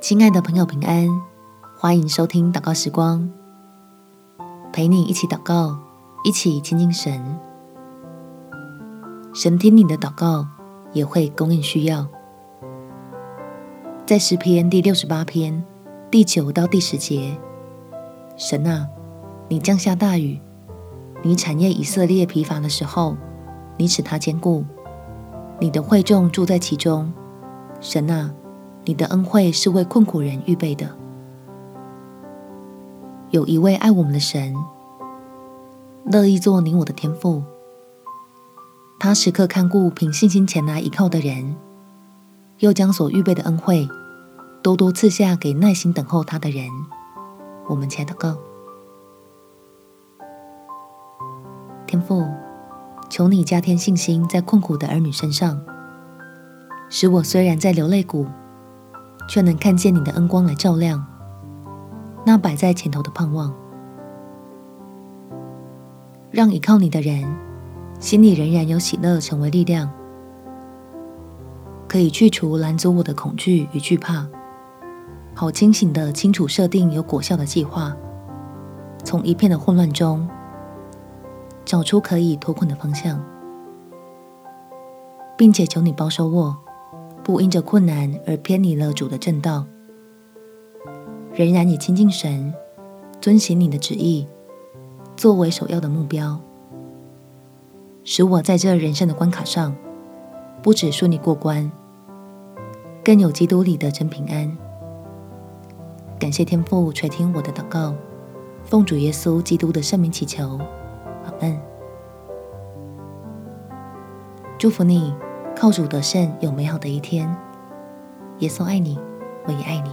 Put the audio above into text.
亲爱的朋友，平安！欢迎收听祷告时光，陪你一起祷告，一起亲近神。神听你的祷告，也会供应需要。在诗篇第六十八篇第九到第十节，神啊，你降下大雨，你产业以色列疲乏的时候，你使他坚固，你的会众住在其中。神啊，你的恩惠是为困苦人预备的。有一位爱我们的神，乐意做你我的天父。他时刻看顾凭信心前来依靠的人，又将所预备的恩惠多多赐下给耐心等候他的人。我们且祷告：天父，求你加添信心在困苦的儿女身上。使我虽然在流泪谷，却能看见你的恩光来照亮那摆在前头的盼望，让依靠你的人心里仍然有喜乐，成为力量，可以去除拦阻我的恐惧与惧怕，好清醒的清楚设定有果效的计划，从一片的混乱中找出可以脱困的方向，并且求你保守我。不因着困难而偏离了主的正道，仍然以亲近神、遵行你的旨意作为首要的目标，使我在这人生的关卡上不只顺利过关，更有基督里的真平安。感谢天父垂听我的祷告，奉主耶稣基督的圣名祈求，阿门。祝福你。靠主得胜，有美好的一天。耶稣爱你，我也爱你。